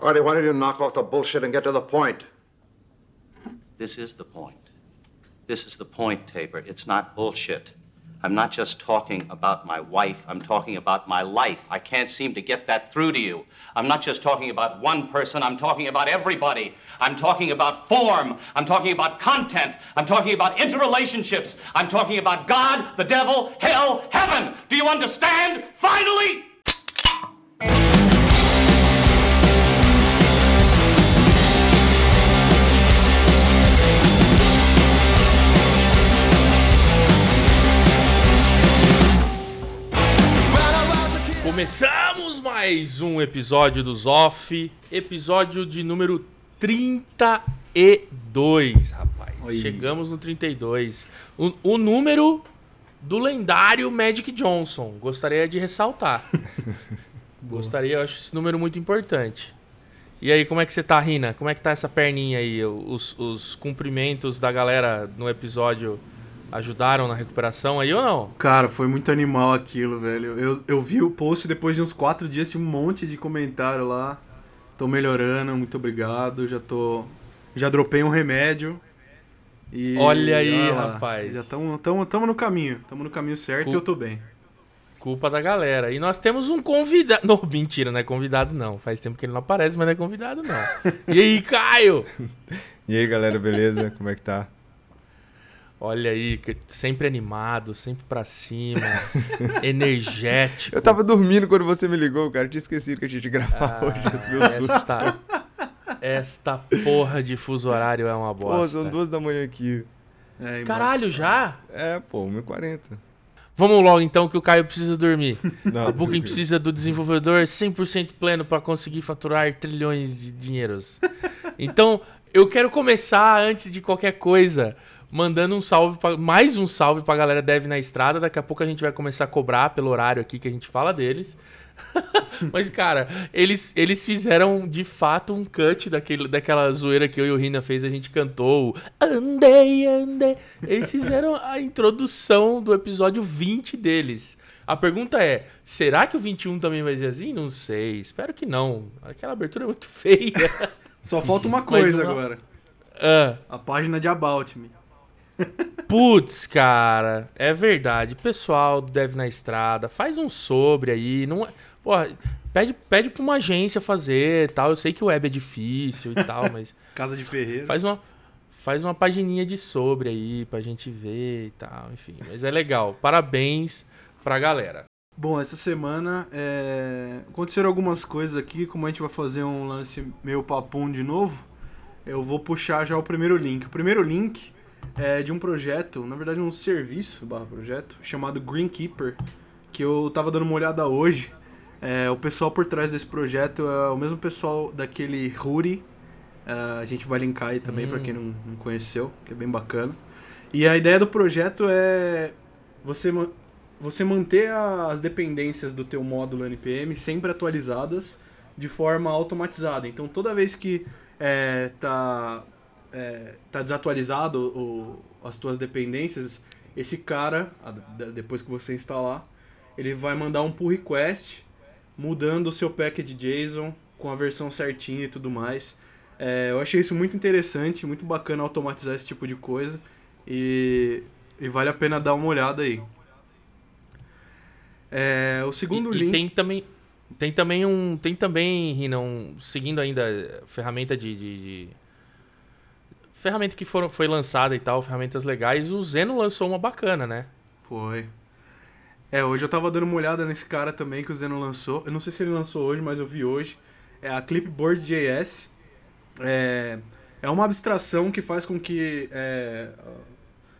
Artie, why don't you knock off the bullshit and get to the point? This is the point. This is the point, Tabor. It's not bullshit. I'm not just talking about my wife, I'm talking about my life. I can't seem to get that through to you. I'm not just talking about one person, I'm talking about everybody. I'm talking about form, I'm talking about content, I'm talking about interrelationships, I'm talking about God, the devil, hell, heaven. Do you understand? Finally! Começamos mais um episódio dos Off, episódio de número 32, rapaz. Oi. Chegamos no 32. O, o número do lendário Magic Johnson. Gostaria de ressaltar. Gostaria, eu acho esse número muito importante. E aí, como é que você tá, Rina? Como é que tá essa perninha aí? Os, os cumprimentos da galera no episódio ajudaram na recuperação aí ou não? Cara, foi muito animal aquilo, velho. Eu, eu vi o post depois de uns quatro dias, tinha um monte de comentário lá. Tô melhorando, muito obrigado. Já tô. Já dropei um remédio. E, Olha aí, lá, rapaz. Já estamos tamo, tamo no caminho. Estamos no caminho certo e eu tô bem. Culpa da galera. E nós temos um convidado. Não, mentira, não é convidado não. Faz tempo que ele não aparece, mas não é convidado não. E aí, Caio? E aí, galera, beleza? Como é que tá? Olha aí, que- sempre animado, sempre pra cima, energético. Eu tava dormindo quando você me ligou, cara. Eu tinha esquecido que a gente ia gravar hoje. Esta, esta porra de fuso horário é uma Pô, bosta. são duas da manhã aqui. É, Caralho, já? É, pô, 1h40. Vamos logo então que o Caio precisa dormir. Não, A Booking precisa do desenvolvedor 100% pleno para conseguir faturar trilhões de dinheiros. Então, eu quero começar antes de qualquer coisa, mandando um salve, pra, mais um salve pra galera Dev na Estrada. Daqui a pouco a gente vai começar a cobrar pelo horário aqui que a gente fala deles. Mas, cara, eles, eles fizeram de fato um cut daquele, daquela zoeira que eu e o Rina fez. A gente cantou Andei, andei. Eles fizeram a introdução do episódio 20 deles. A pergunta é: será que o 21 também vai ser assim? Não sei. Espero que não. Aquela abertura é muito feia. Só falta uma coisa uma- agora. Ah, A página de About Me. Putz, cara, é verdade. Pessoal do Dev na Estrada, faz um sobre aí. Não é- Porra, pede, pede pra uma agência fazer tal. Eu sei que o web é difícil e tal, mas Casa de Ferreira. faz uma, faz uma pagininha de sobre aí pra gente ver e tal. Enfim, mas é legal. Parabéns pra galera. Bom, essa semana é, aconteceram algumas coisas aqui. Como a gente vai fazer um lance meio papum de novo, eu vou puxar já o primeiro link. O primeiro link é de um projeto, na verdade um serviço barra projeto, chamado Greenkeeper, que eu tava dando uma olhada hoje. É, o pessoal por trás desse projeto é o mesmo pessoal daquele Ruri. É, a gente vai linkar aí também pra quem não, não conheceu, que é bem bacana. E a ideia do projeto é você você manter as dependências do teu módulo NPM sempre atualizadas de forma automatizada. Então toda vez que é, tá, é, tá desatualizado o- as tuas dependências, esse cara, a- de- depois que você instalar, ele vai mandar um pull request mudando o seu package JSON com a versão certinha e tudo mais. É, eu achei isso muito interessante, muito bacana automatizar esse tipo de coisa e, e vale a pena dar uma olhada aí. É, o segundo e, e link. tem também. Tem também um. Tem também, Rina, um, seguindo ainda ferramenta de. de- de- ferramenta que foram, foi lançada e tal, ferramentas legais. O Zeno lançou uma bacana, né? Foi. É, hoje eu tava dando uma olhada nesse cara também que o Zeno lançou. Eu não sei se ele lançou hoje, mas eu vi hoje. É a Clipboard.js. É, é uma abstração que faz com que é,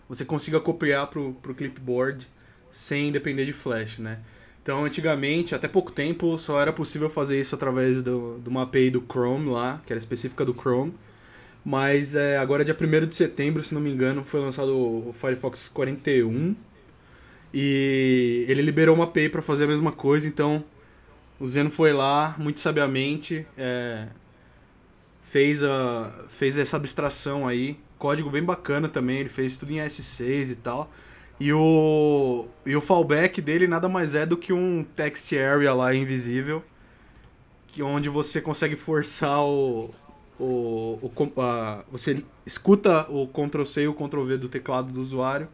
você consiga copiar pro, pro clipboard sem depender de flash, né? Então, antigamente, até pouco tempo, só era possível fazer isso através do, de uma API do Chrome lá, que era específica do Chrome. Mas é, agora, dia 1 de setembro, se não me engano, foi lançado o Firefox 41. E ele liberou uma API para fazer a mesma coisa, então o Zeno foi lá, muito sabiamente, é, fez, a, fez essa abstração aí. Código bem bacana também, ele fez tudo em S6 e tal. E o, e o fallback dele nada mais é do que um text area lá invisível. que onde você consegue forçar o, o, o a- você escuta o Ctrl C e o Ctrl V do teclado do usuário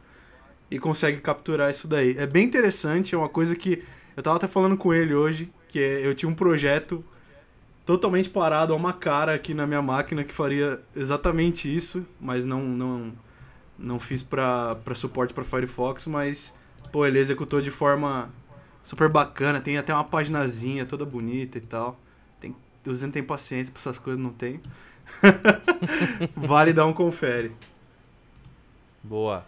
e consegue capturar isso daí. É bem interessante, é uma coisa que eu tava até falando com ele hoje, que é- eu tinha um projeto totalmente parado a uma cara aqui na minha máquina que faria exatamente isso, mas não não não fiz pra suporte pra Firefox, mas pô, ele executou de forma super bacana, tem até uma paginazinha toda bonita e tal. Tem, o Zen tem paciência pra essas coisas, não tem. vale dar um confere. Boa.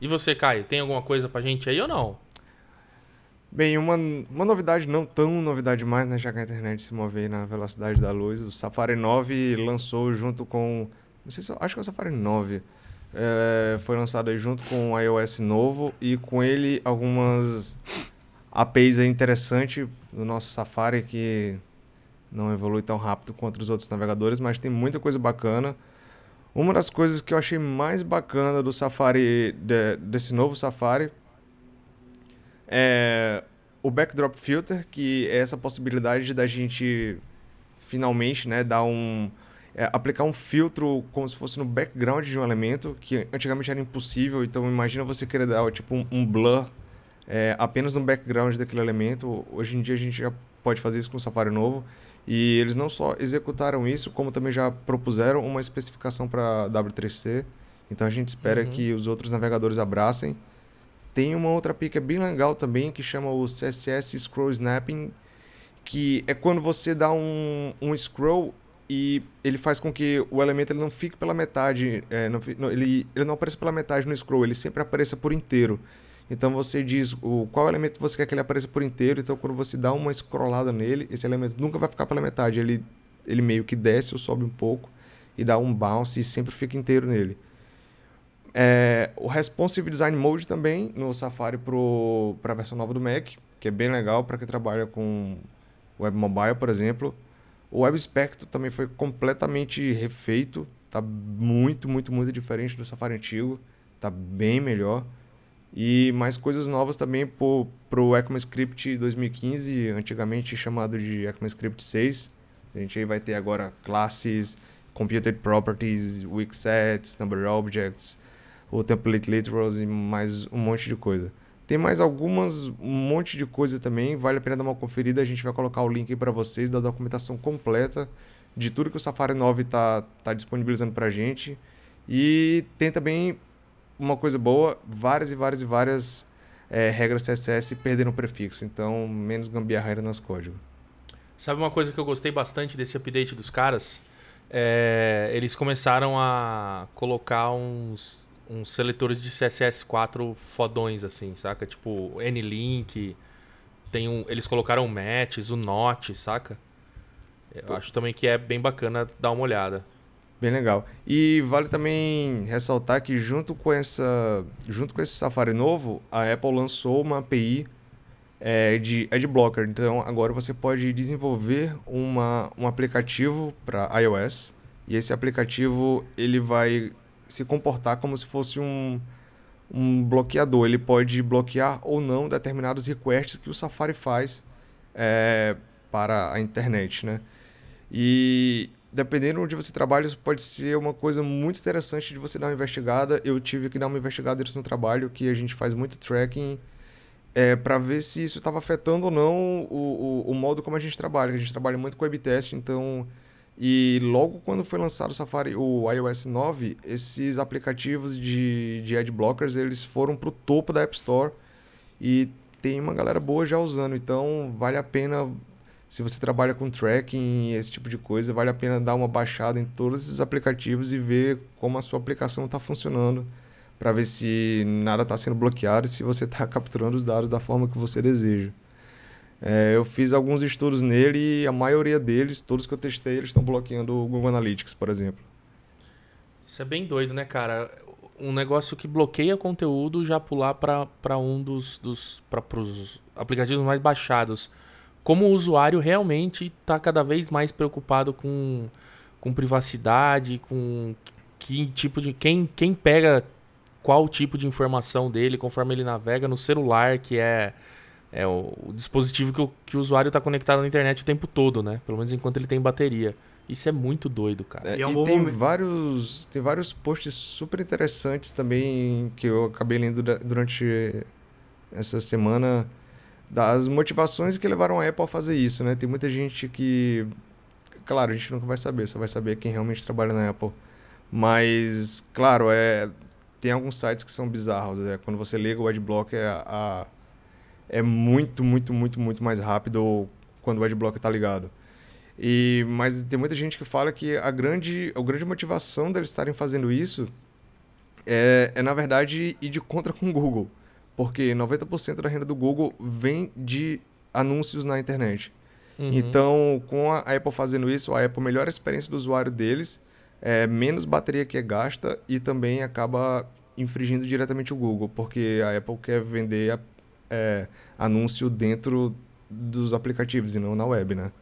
E você, Caio, tem alguma coisa pra gente aí ou não? Bem, uma, uma novidade não tão novidade mais, né? Já que a internet se move aí na velocidade da luz. O Safari 9 lançou junto com. Não sei se. eu- Acho que é o Safari 9. É, foi lançado aí junto com o iOS novo e com ele algumas APIs aí interessantes no nosso Safari que não evolui tão rápido quanto os outros navegadores, mas tem muita coisa bacana. Uma das coisas que eu achei mais bacana do Safari, de- desse novo Safari, é o Backdrop Filter, que é essa possibilidade da gente finalmente né, dar um, é, aplicar um filtro como se fosse no background de um elemento, que antigamente era impossível. Então imagina você querer dar tipo um, um blur é, apenas no background daquele elemento. Hoje em dia a gente já pode fazer isso com o Safari novo. E eles não só executaram isso, como também já propuseram uma especificação para W3C. Então a gente espera Uhum. que os outros navegadores abracem. Tem uma outra pica bem legal também que chama o CSS Scroll Snapping, que é quando você dá um, um scroll e ele faz com que o elemento ele não fique pela metade, é, não ele, ele não apareça pela metade no scroll, ele sempre apareça por inteiro. Então você diz o, qual elemento você quer que ele apareça por inteiro, então quando você dá uma scrollada nele, esse elemento nunca vai ficar pela metade, ele, ele meio que desce ou sobe um pouco e dá um bounce e sempre fica inteiro nele. É, o Responsive Design Mode também no Safari para a versão nova do Mac, que é bem legal para quem trabalha com web mobile, por exemplo. O Web Spectrum também foi completamente refeito, tá muito, muito, muito diferente do Safari antigo, tá bem melhor. E mais coisas novas também para o ECMAScript 2015, antigamente chamado de ECMAScript 6. A gente aí vai ter agora classes, computed properties, weak sets, number objects, o template literals e mais um monte de coisa. Tem mais algumas, um monte de coisa também, vale a pena dar uma conferida, a gente vai colocar o link para vocês da documentação completa de tudo que o Safari 9 está tá disponibilizando para a gente. E tem também uma coisa boa, várias e várias e várias é, regras CSS perderam prefixo, então menos gambiarra no nosso código. Sabe uma coisa que eu gostei bastante desse update dos caras? É, eles começaram a colocar uns, uns seletores de CSS4 fodões, assim, saca? Tipo, Nlink, tem um, eles colocaram o Matches, o Not, saca? Eu acho também que é bem bacana dar uma olhada. Bem legal. E vale também ressaltar que junto com essa, junto com esse Safari novo, a Apple lançou uma API é, de Adblocker. Então agora você pode desenvolver uma, um aplicativo para iOS e esse aplicativo ele vai se comportar como se fosse um, um bloqueador. Ele pode bloquear ou não determinados requests que o Safari faz é, para a internet, né? E dependendo onde você trabalha, isso pode ser uma coisa muito interessante de você dar uma investigada. Eu tive que dar uma investigada nisso no trabalho, que a gente faz muito tracking é, para ver se isso estava afetando ou não o, o, o modo como a gente trabalha. A gente trabalha muito com web test, então. E logo quando foi lançado o Safari, o iOS 9, esses aplicativos de, de ad blockers eles foram para o topo da App Store e tem uma galera boa já usando. Então vale a pena se você trabalha com tracking e esse tipo de coisa, vale a pena dar uma baixada em todos esses aplicativos e ver como a sua aplicação está funcionando, para ver se nada está sendo bloqueado e se você está capturando os dados da forma que você deseja. É, eu fiz alguns estudos nele e a maioria deles, todos que eu testei, eles estão bloqueando o Google Analytics, por exemplo. Isso é bem doido, né, cara? Um negócio que bloqueia conteúdo já pular para um dos, dos para os aplicativos mais baixados. Como o usuário realmente está cada vez mais preocupado com, com privacidade, com que tipo de quem, quem pega qual tipo de informação dele conforme ele navega no celular, que é é o, o dispositivo que o, que o usuário está conectado na internet o tempo todo, né? Pelo menos enquanto ele tem bateria. Isso é muito doido, cara. É, E é um e tem vários, tem vários posts super interessantes também que eu acabei lendo durante essa semana das motivações que levaram a Apple a fazer isso, né? Tem muita gente que, claro, a gente nunca vai saber, só vai saber quem realmente trabalha na Apple. Mas, claro, é tem alguns sites que são bizarros. É, quando você liga o Adblocker, a, a- é muito, muito, muito, muito mais rápido quando o Adblocker tá ligado. E, mas tem muita gente que fala que a grande, a grande motivação deles estarem fazendo isso é, é, na verdade, ir de contra com o Google. Porque 90% da renda do Google vem de anúncios na internet. Uhum. Então, com a Apple fazendo isso, a Apple melhora a experiência do usuário deles, é, menos bateria que é gasta e também acaba infringindo diretamente o Google, porque a Apple quer vender a- é, anúncio dentro dos aplicativos e não na web, né?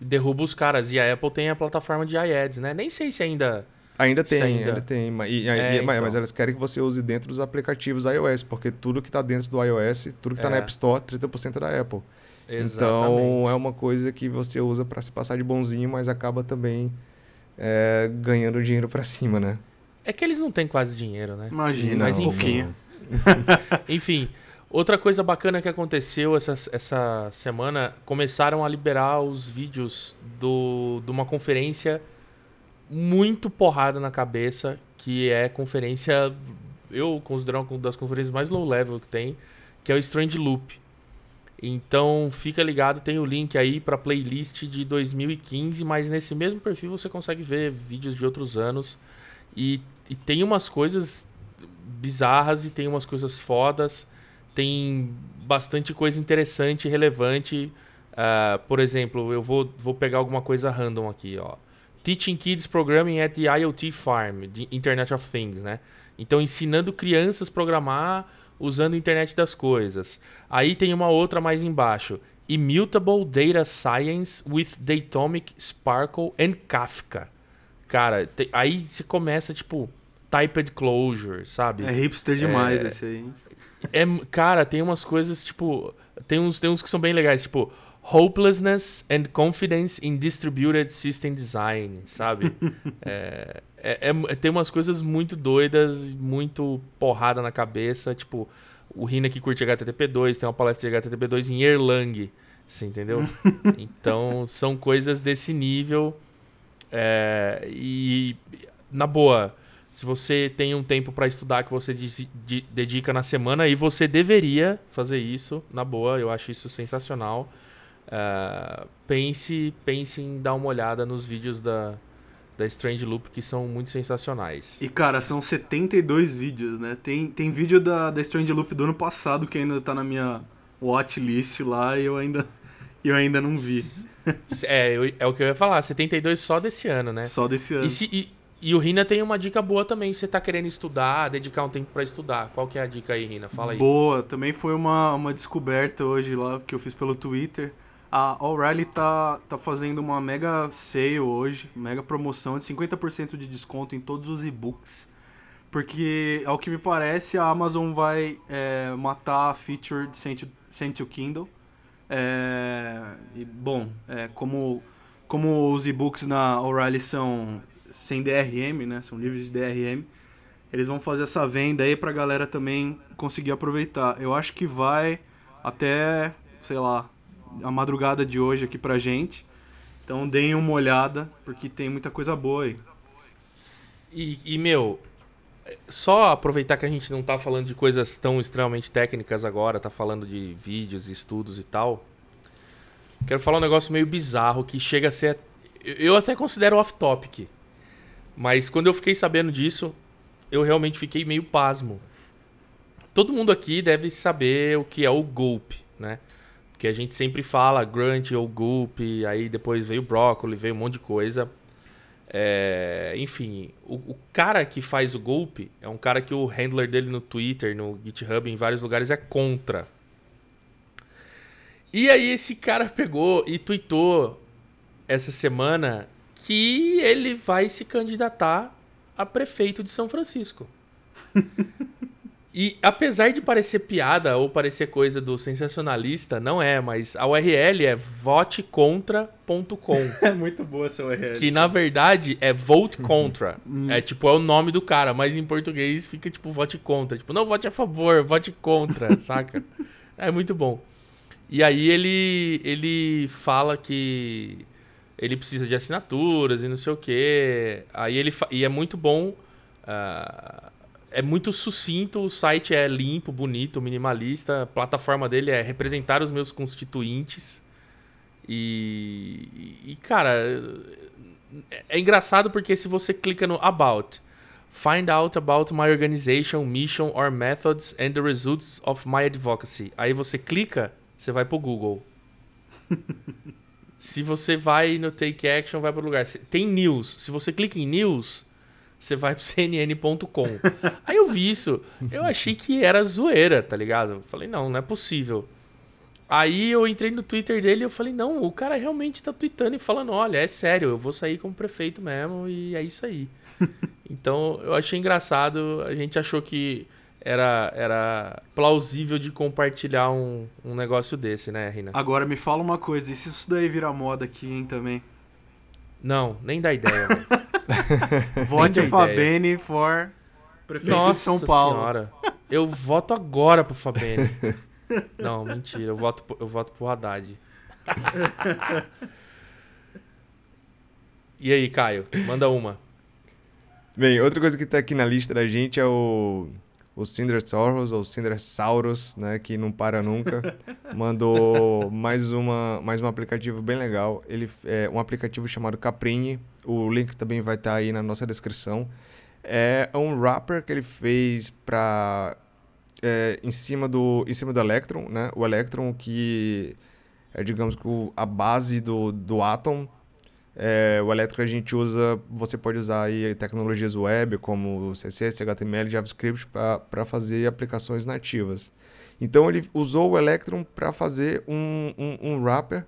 Derruba os caras. E a Apple tem a plataforma de iAds, né? Nem sei se ainda. Ainda tem, ainda. ainda, tem. E, e- É, e- mas- então. Mas elas querem que você use dentro dos aplicativos iOS, porque tudo que está dentro do iOS, tudo que está na É. App Store, 30% é da Apple. Exatamente. Então é uma coisa que você usa para se passar de bonzinho, mas acaba também é, ganhando dinheiro para cima, né? É que eles não têm quase dinheiro, né? Imagina, Mas um enfim. pouquinho. Enfim, outra coisa bacana que aconteceu essa, essa semana, começaram a liberar os vídeos do, de uma conferência muito porrada na cabeça, que é conferência, eu considero uma das conferências mais low level que tem, que é o Strange Loop. Então fica ligado, tem o link aí para playlist de 2015, mas nesse mesmo perfil você consegue ver vídeos de outros anos. E, e tem umas coisas bizarras e tem umas coisas fodas. Tem bastante coisa interessante e relevante. Ah, por exemplo, eu vou, vou pegar alguma coisa random aqui, ó. Teaching Kids Programming at the IoT Farm, de Internet of Things, né? Então, ensinando crianças a programar usando a internet das coisas. Aí tem uma outra mais embaixo. Immutable Data Science with Datomic Sparkle and Kafka. Cara, te- aí você começa, tipo, typed closure, sabe? É hipster demais esse aí. É, cara, tem umas coisas, tipo. Tem uns, tem uns que são bem legais, tipo. Hopelessness and Confidence in Distributed System Design, sabe? é, é- é- tem umas coisas muito doidas, muito porrada na cabeça. Tipo, o Rina que curte HTTP2, tem uma palestra de HTTP2 em Erlang, você entendeu? então, são coisas desse nível. é, e, na boa, se você tem um tempo para estudar que você desi- de- dedica na semana, e você deveria fazer isso, na boa, eu acho isso sensacional. É, pense, pense em dar uma olhada nos vídeos da, da Strange Loop, que são muito sensacionais. E, cara, são 72 vídeos, né? Tem, tem vídeo da, da Strange Loop do ano passado que ainda tá na minha watchlist lá e eu ainda, eu ainda não vi. É, é o que eu ia falar, 72 só desse ano, né? Só desse ano. E, se- e- e o Rina tem uma dica boa também, se você tá querendo estudar, dedicar um tempo para estudar. Qual que é a dica aí, Rina? Fala aí. Boa, também foi uma, uma descoberta hoje lá que eu fiz pelo Twitter. A O'Reilly tá, tá fazendo uma mega sale hoje, mega promoção de 50% de desconto em todos os e-books. Porque, ao que me parece, a Amazon vai é, matar a feature de Send to, Kindle. É, e, bom, é, como, como os e-books na O'Reilly são sem DRM, né? São livres de DRM. Eles vão fazer essa venda aí pra galera também conseguir aproveitar. Eu acho que vai até, sei lá, a madrugada de hoje aqui pra gente. Então deem uma olhada, porque tem muita coisa boa aí. E, e, meu, só aproveitar que a gente não tá falando de coisas tão extremamente técnicas agora, tá falando de vídeos, estudos e tal. Quero falar um negócio meio bizarro que chega a ser. eu- até considero off-topic. Mas quando eu fiquei sabendo disso, eu realmente fiquei meio pasmo. Todo mundo aqui deve saber o que é o Gulp, né? Porque a gente sempre fala Grunt ou Gulp, aí depois veio Broccoli, veio um monte de coisa. É, enfim, o, o cara que faz o golpe é um cara que o handler dele no Twitter, no GitHub, em vários lugares é contra. E aí esse cara pegou e tweetou essa semana que ele vai se candidatar a prefeito de São Francisco. E apesar de parecer piada ou parecer coisa do sensacionalista, não é, mas a URL é votecontra.com. É muito boa essa URL. Que na verdade é vote contra. é tipo, é o nome do cara, mas em português fica tipo vote contra. Tipo, não vote a favor, vote contra, saca? É muito bom. E aí ele ele fala que ele precisa de assinaturas e não sei o quê. Aí ele e é muito bom. ah, é muito sucinto, o site é limpo, bonito, minimalista. A plataforma dele é representar os meus constituintes. E, e, cara, é- é engraçado porque se você clica no About, find out about my organization, mission or methods and the results of my advocacy. Aí você clica, você vai pro Google. se você vai no Take Action, vai pro lugar. Tem news. Se você clica em news, você vai pro cnn.com. Aí eu vi isso, eu achei que era zoeira, tá ligado? Falei, não, não é possível. Aí eu entrei no Twitter dele e eu falei, não, o cara realmente tá tweetando e falando, olha, é sério, eu vou sair como prefeito mesmo e é isso aí. então eu achei engraçado, a gente achou que era, era plausível de compartilhar um, um negócio desse, né, Rina? Agora me fala uma coisa, e se isso daí virar moda aqui, hein, também? Não, nem dá ideia. velho. Vote. Fabene for prefeito Nossa de São Paulo. senhora. Eu voto agora pro Fabene. Não, mentira. Eu voto, eu voto pro Haddad. E aí, Caio? Manda uma. Bem, outra coisa que tá aqui na lista da gente é o, o Cindersaurus, ou Cindersaurus, né, que não para nunca. Mandou mais, uma, mais um aplicativo bem legal. Ele é um aplicativo chamado Caprini. O link também vai estar aí na nossa descrição. É um wrapper que ele fez para é, em cima do em cima do Electron, né? O Electron que é digamos que a base do, do Atom é, o que a gente usa, você pode usar aí tecnologias web como CSS, HTML, JavaScript para fazer aplicações nativas. Então ele usou o Electron para fazer um, um, um wrapper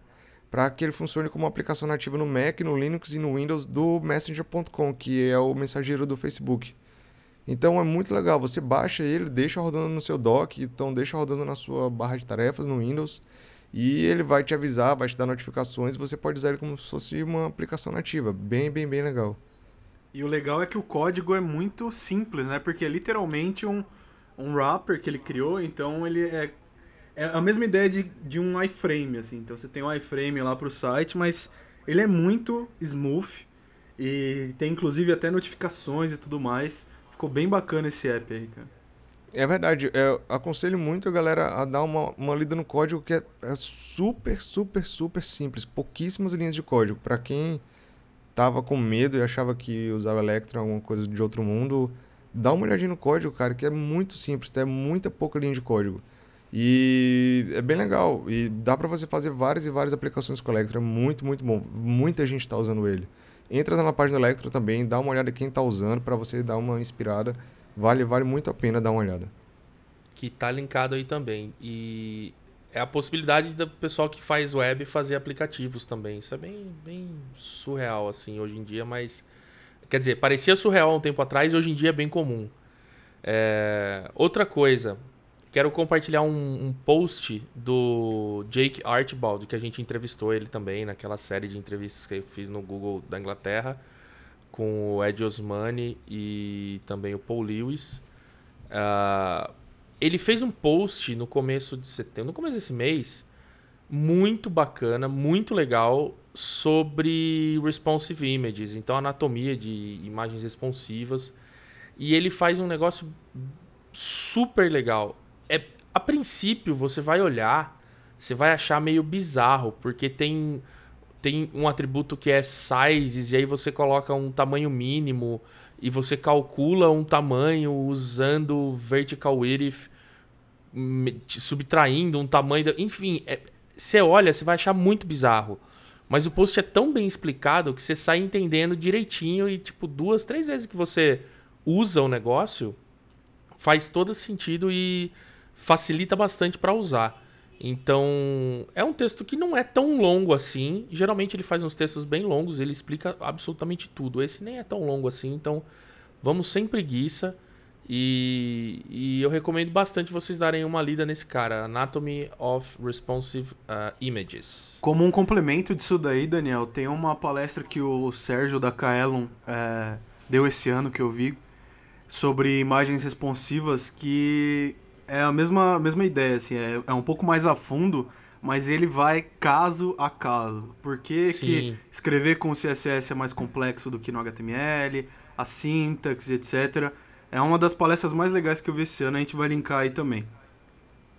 para que ele funcione como aplicação nativa no Mac, no Linux e no Windows do Messenger.com, que é o mensageiro do Facebook. Então é muito legal, você baixa ele, deixa rodando no seu dock, então deixa rodando na sua barra de tarefas no Windows e ele vai te avisar, vai te dar notificações, você pode usar ele como se fosse uma aplicação nativa, bem, bem, bem legal. E o legal é que o código é muito simples, né? Porque é literalmente um, um wrapper que ele criou, então ele é, é a mesma ideia de, de um iframe, assim. Então você tem um iframe lá pro site, mas ele é muito smooth e tem inclusive até notificações e tudo mais. Ficou bem bacana esse app aí, cara. É verdade, eu aconselho muito a galera a dar uma, uma lida no código que é, é super, super, super simples, pouquíssimas linhas de código. Para quem tava com medo e achava que usava Electron alguma coisa de outro mundo, dá uma olhadinha no código, cara, que é muito simples, tem muita pouca linha de código. E é bem legal, e dá para você fazer várias e várias aplicações com o Electron, é muito, muito bom. Muita gente está usando ele. Entra na página do Electron também, dá uma olhada em quem está usando para você dar uma inspirada. Vale, vale muito a pena dar uma olhada. Que tá linkado aí também. E é a possibilidade do pessoal que faz web fazer aplicativos também. Isso é bem, bem surreal, assim, hoje em dia, mas. Quer dizer, parecia surreal há um tempo atrás e hoje em dia é bem comum. É, Outra coisa, quero compartilhar um, um post do Jake Archibald, que a gente entrevistou ele também naquela série de entrevistas que eu fiz no Google da Inglaterra, com o Ed Osmani e também o Paul Lewis. Ah, ele fez um post no começo de setembro, no começo desse mês, muito bacana, muito legal, sobre responsive images, então anatomia de imagens responsivas. E ele faz um negócio super legal. É, a princípio, você vai olhar, você vai achar meio bizarro, porque tem, tem um atributo que é sizes, e aí você coloca um tamanho mínimo, e você calcula um tamanho usando vertical width, subtraindo um tamanho. Enfim, é- você olha, você vai achar muito bizarro. Mas o post é tão bem explicado que você sai entendendo direitinho e, tipo, duas, três vezes que você usa o negócio, faz todo sentido e facilita bastante para usar. Então, é um texto que não é tão longo assim. Geralmente ele faz uns textos bem longos, ele explica absolutamente tudo. Esse nem é tão longo assim, então vamos sem preguiça E, e eu recomendo bastante vocês darem uma lida nesse cara, Anatomy of Responsive uh, Images. Como um complemento disso daí, Daniel, tem uma palestra que o Sérgio da Kaelon é, deu esse ano que eu vi sobre imagens responsivas que é a mesma, mesma ideia, assim, é, é um pouco mais a fundo, mas ele vai caso a caso. Por que, que escrever com CSS é mais complexo do que no HTML, a sintaxe, etc. É uma das palestras mais legais que eu vi esse ano, a gente vai linkar aí também.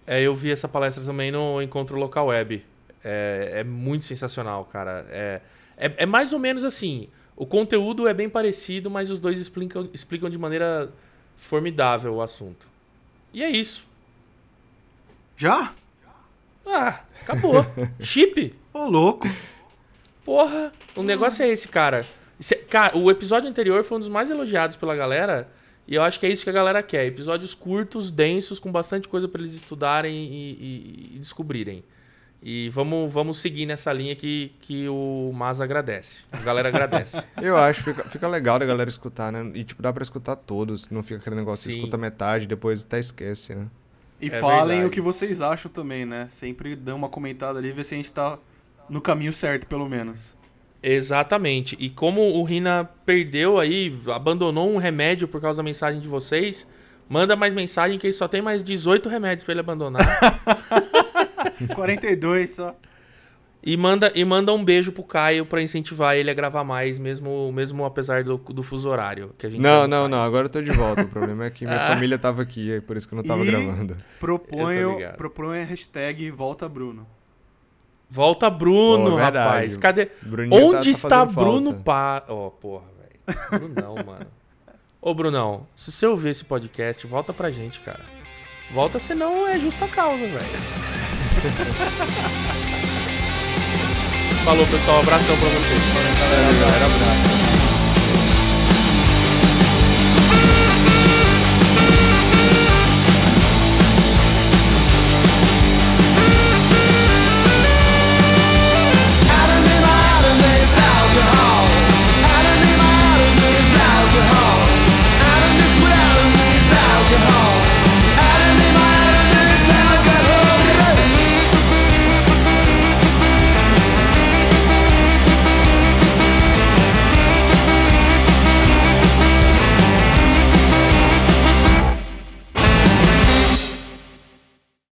É, eu vi essa palestra também no Encontro Local Web. É, é muito sensacional, cara. É, é, é mais ou menos assim. O conteúdo é bem parecido, mas os dois explicam, explicam de maneira formidável o assunto. E é isso. Já? Ah, acabou. Chip? Ô, louco! Porra, o negócio é esse, cara. Esse- cara, o episódio anterior foi um dos mais elogiados pela galera. E eu acho que é isso que a galera quer. Episódios curtos, densos, com bastante coisa pra eles estudarem e, e- e descobrirem. E vamos, vamos seguir nessa linha que, que o Mas agradece. A galera agradece. Eu acho, fica, fica legal da galera escutar, né? E, tipo, dá pra escutar todos. Não fica aquele negócio, Sim. escuta metade, depois até esquece, né? E É falem verdade. o que vocês acham também, né? Sempre dão uma comentada ali, ver se a gente tá no caminho certo, pelo menos. Exatamente. E como o Rina perdeu aí, abandonou um remédio por causa da mensagem de vocês, manda mais mensagem que ele só tem mais 18 remédios pra ele abandonar. 42 só. E manda, e manda um beijo pro Caio pra incentivar ele a gravar mais, mesmo, mesmo apesar do, do fuso horário. Que a gente Não, não, não, agora eu tô de volta. O problema é que minha família tava aqui, é por isso que eu não tava E- gravando. Proponho, proponho a hashtag Volta Bruno. Volta Bruno, Pô, rapaz. Cadê? Bruninho tá- Onde tá está fazendo Bruno. Pá? Ó, porra, velho. Brunão, mano. Ô, Brunão, se você ouvir esse podcast, volta pra gente, cara. Volta, senão é justa causa, velho. Falou, pessoal. Abração pra vocês. Valeu, galera, abraço.